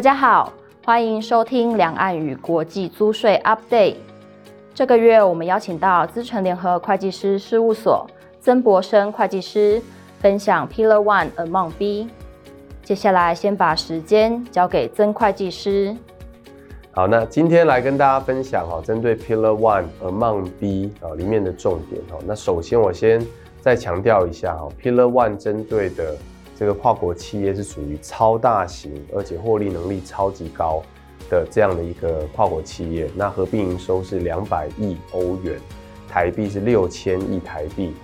大家好，欢迎收听两岸与国际租税 Update。这个月我们邀请到资诚联合会计师事务所曾博生会计师分享 Pillar One Among B。接下来先把时间交给曾会计师。好，那今天来跟大家分享哈，针对 Pillar One Among B 啊里面的重点哈。那首先我先再强调一下哈，Pillar One 针对的。这个跨国企业是属于超大型，而且获利能力超级高的这样的一个跨国企业。那合并营收是两百亿欧元，台币是六千亿台币，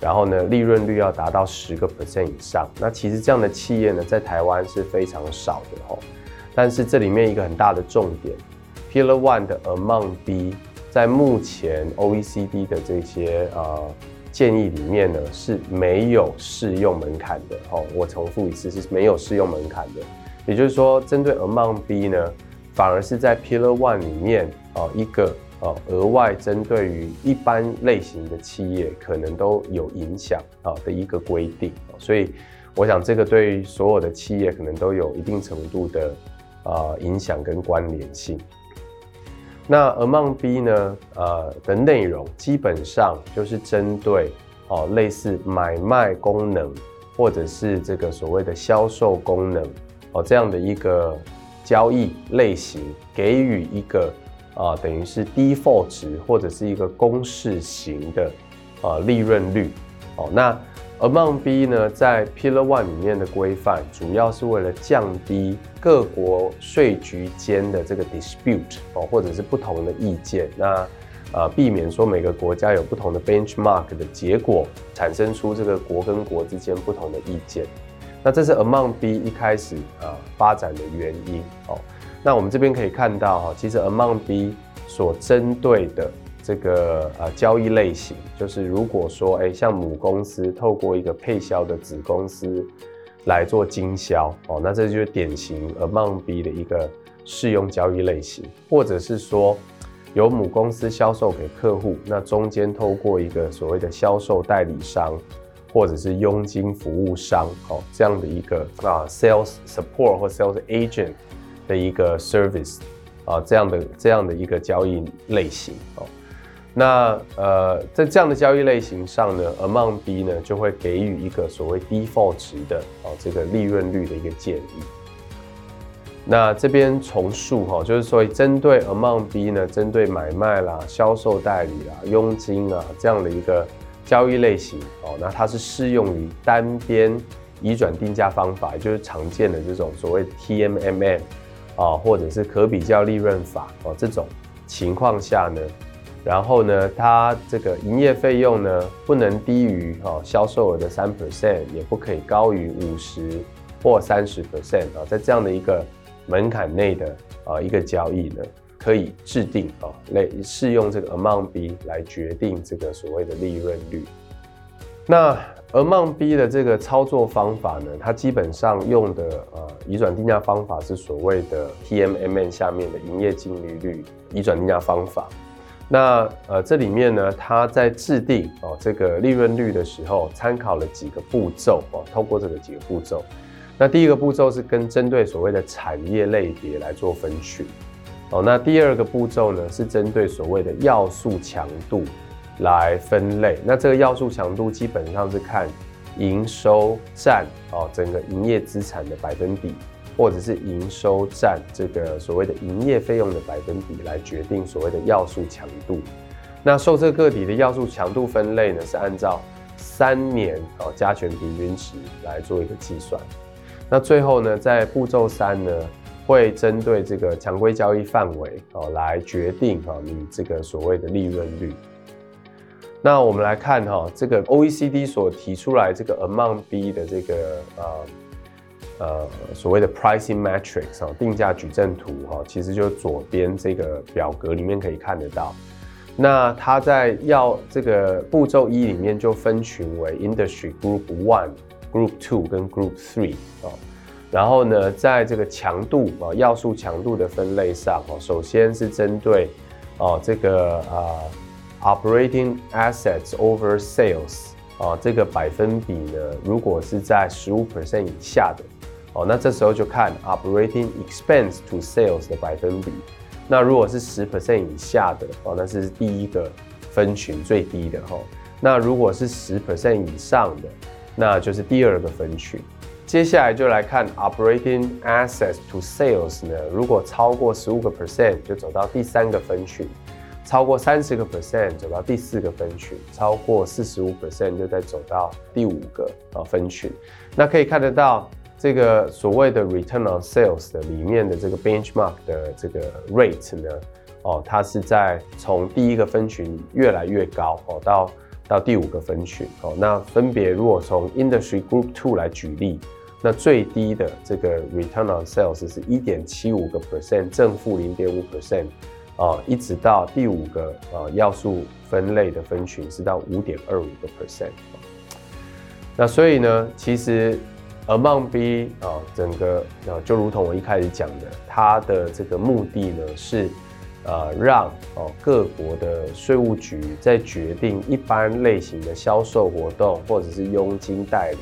然后呢，利润率要达到十个 percent 以上。那其实这样的企业呢，在台湾是非常少的吼。但是这里面一个很大的重点，Pillar One 的 Amount B，在目前 OECD 的这些呃。建议里面呢是没有适用门槛的。哦，我重复一次是没有适用门槛的，也就是说，针对 Amount B 呢，反而是在 Pillar One 里面哦一个哦额外针对于一般类型的企业可能都有影响啊的一个规定，所以我想这个对于所有的企业可能都有一定程度的啊影响跟关联性。那 Amount B 呢？呃的内容基本上就是针对哦类似买卖功能或者是这个所谓的销售功能哦这样的一个交易类型，给予一个啊、等于是 default 值或者是一个公式型的啊利润率哦那。Among B 呢，在 Pillar One 里面的规范，主要是为了降低各国税局间的这个 dispute 哦，或者是不同的意见，那呃避免说每个国家有不同的 benchmark 的结果，产生出这个国跟国之间不同的意见。那这是 Among B 一开始啊发展的原因哦。那我们这边可以看到哈，其实 Among B 所针对的。这个呃交易类型，就是如果说哎，像母公司透过一个配销的子公司来做经销哦，那这就是典型 Amount B 的一个适用交易类型，或者是说由母公司销售给客户，那中间透过一个所谓的销售代理商或者是佣金服务商哦，这样的一个啊 sales support 或 sales agent 的一个 service 啊，这样的这样的一个交易类型哦。那呃，在这样的交易类型上呢，Amount B 呢就会给予一个所谓 default 值的哦这个利润率的一个建议。那这边重述哈，就是说针对 Amount B 呢，针对买卖啦、销售代理啦、佣金啊这样的一个交易类型哦，那它是适用于单边移转定价方法，也就是常见的这种所谓 TMMM 啊，或者是可比较利润法哦这种情况下呢。然后呢，它这个营业费用呢，不能低于哈销售额的三 percent，也不可以高于五十或三十 percent 啊，在这样的一个门槛内的啊一个交易呢，可以制定啊类适用这个 Amount B 来决定这个所谓的利润率。那 Amount B 的这个操作方法呢，它基本上用的呃移转定价方法是所谓的 TMMM 下面的营业净利率移转定价方法。那呃，这里面呢，它在制定哦这个利润率的时候，参考了几个步骤哦，透过这个几个步骤。那第一个步骤是跟针对所谓的产业类别来做分群哦。那第二个步骤呢，是针对所谓的要素强度来分类。那这个要素强度基本上是看营收占哦整个营业资产的百分比。或者是营收占这个所谓的营业费用的百分比来决定所谓的要素强度。那受测个体的要素强度分类呢，是按照三年哦加权平均值来做一个计算。那最后呢，在步骤三呢，会针对这个常规交易范围哦来决定哈你这个所谓的利润率。那我们来看哈这个 OECD 所提出来这个 Amount B 的这个呃。呃，所谓的 pricing matrix 啊，定价矩阵图哈，其实就左边这个表格里面可以看得到。那它在要这个步骤一里面就分群为 industry group one、group two 跟 group three 啊。然后呢，在这个强度啊，要素强度的分类上啊，首先是针对哦这个啊 operating assets over sales 啊这个百分比呢，如果是在十五 percent 以下的。哦，那这时候就看 operating expense to sales 的百分比。那如果是十 percent 以下的哦，那是第一个分群最低的哈。那如果是十 percent 以上的，那就是第二个分群。接下来就来看 operating assets to sales 呢，如果超过十五个 percent 就走到第三个分群，超过三十个 percent 走到第四个分群，超过四十五 percent 就再走到第五个啊分群。那可以看得到。这个所谓的 return on sales 的里面的这个 benchmark 的这个 rate 呢，哦，它是在从第一个分群越来越高哦，到到第五个分群哦，那分别如果从 industry group two 来举例，那最低的这个 return on sales 是一点七五个 percent，正负零点五 percent，哦，一直到第五个呃要素分类的分群是到五点二五个 percent，那所以呢，其实。Among B 啊，整个啊，就如同我一开始讲的，它的这个目的呢是，呃，让哦各国的税务局在决定一般类型的销售活动或者是佣金代理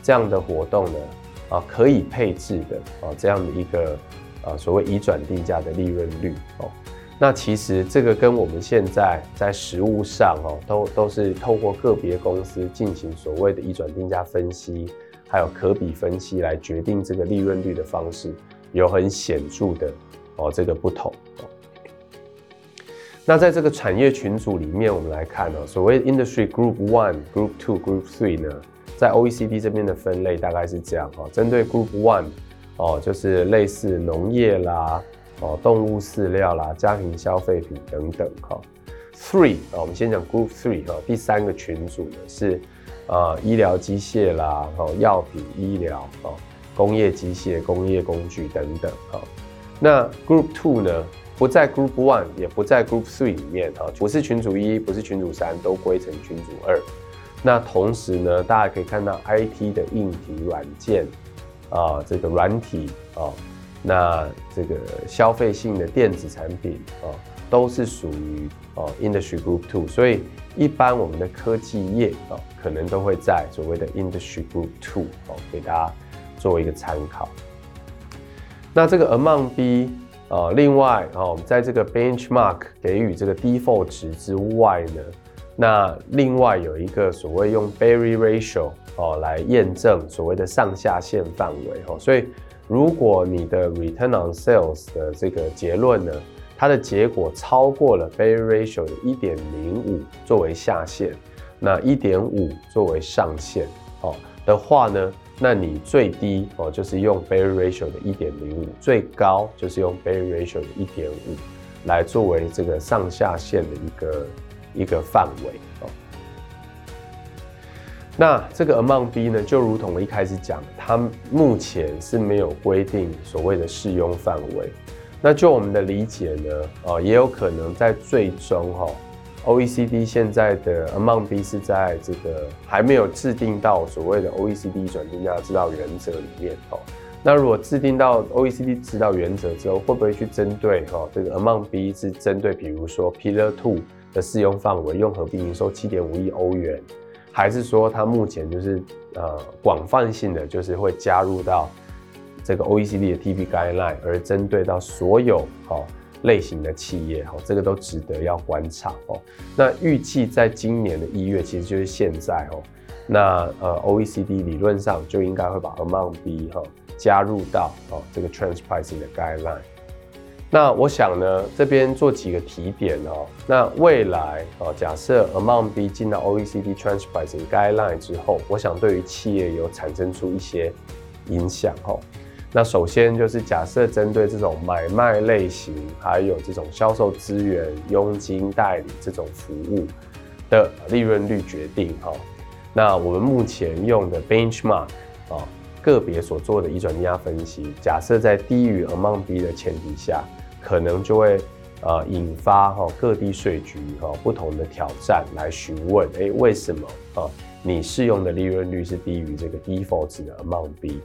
这样的活动呢，啊，可以配置的啊这样的一个啊所谓移转定价的利润率哦。那其实这个跟我们现在在实务上哦，都都是透过个别公司进行所谓的移转定价分析。还有可比分析来决定这个利润率的方式，有很显著的哦这个不同。那在这个产业群组里面，我们来看哦，所谓 Industry Group One、Group Two、Group Three 呢，在 OECD 这边的分类大概是这样哦。针对 Group One 哦，就是类似农业啦、哦动物饲料啦、家庭消费品等等哈。Three 啊，我们先讲 Group Three 哈，第三个群组呢是。啊，医疗机械啦，哦，药品、医疗，哦，工业机械、工业工具等等，哈。那 Group Two 呢，不在 Group One，也不在 Group Three 里面，哈，不是群组一，不是群组三，都归成群组二。那同时呢，大家可以看到 IT 的硬体软件，啊，这个软体，啊，那这个消费性的电子产品，啊，都是属于哦 Industry Group Two，所以。一般我们的科技业啊，可能都会在所谓的 Industry Group Two 哦，给大家做一个参考。那这个 Among B 啊，另外哦，在这个 Benchmark 给予这个 Default 值之外呢，那另外有一个所谓用 Berry Ratio 哦来验证所谓的上下限范围哦，所以如果你的 Return on Sales 的这个结论呢，它的结果超过了 Bay Ratio 的一点零五作为下限，那一点五作为上限哦的话呢，那你最低哦就是用 Bay Ratio 的一点零五，最高就是用 Bay Ratio 的一点五来作为这个上下限的一个一个范围哦。那这个 Among B 呢，就如同我一开始讲，它目前是没有规定所谓的适用范围。那就我们的理解呢，哦，也有可能在最终哈，OECD 现在的 Amount B 是在这个还没有制定到所谓的 OECD 转定价指导原则里面哦。那如果制定到 OECD 指导原则之后，会不会去针对哈这个 Amount B 是针对比如说 Pillar Two 的适用范围用合并营收七点五亿欧元，还是说它目前就是呃广泛性的就是会加入到？这个 OECD 的 TP Guideline，而针对到所有哦类型的企业哈，这个都值得要观察哦。那预计在今年的一月，其实就是现在哦。那呃 OECD 理论上就应该会把 Among B 哈加入到哦这个 trans pricing 的 Guideline。那我想呢，这边做几个提点哦。那未来哦，假设 Among B 进到 OECD Trans Pricing Guideline 之后，我想对于企业有产生出一些影响哦。那首先就是假设针对这种买卖类型，还有这种销售资源、佣金代理这种服务的利润率决定哈。那我们目前用的 benchmark 啊，个别所做的移转利压分析，假设在低于 Among B 的前提下，可能就会呃引发哈各地税局哈不同的挑战来询问，哎，为什么啊你适用的利润率是低于这个 default 值的 Among B？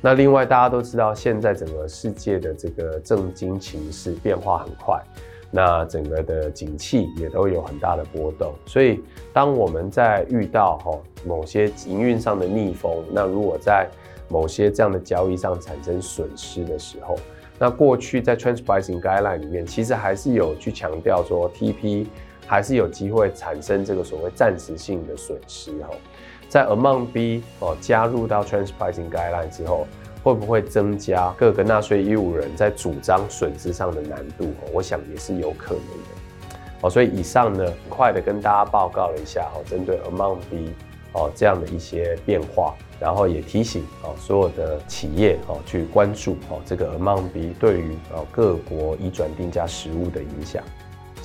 那另外，大家都知道，现在整个世界的这个政经情势变化很快，那整个的景气也都有很大的波动。所以，当我们在遇到哈某些营运上的逆风，那如果在某些这样的交易上产生损失的时候，那过去在 Trans Pricing Guideline 里面，其实还是有去强调说 TP 还是有机会产生这个所谓暂时性的损失哈。在 Amount B 哦加入到 Trans Pricing Guideline 之后，会不会增加各个纳税义务人在主张损失上的难度？我想也是有可能的。哦，所以以上呢，快的跟大家报告了一下哈，针对 Amount B 哦这样的一些变化，然后也提醒哦所有的企业哦去关注哦这个 Amount B 对于哦各国移转定价实务的影响。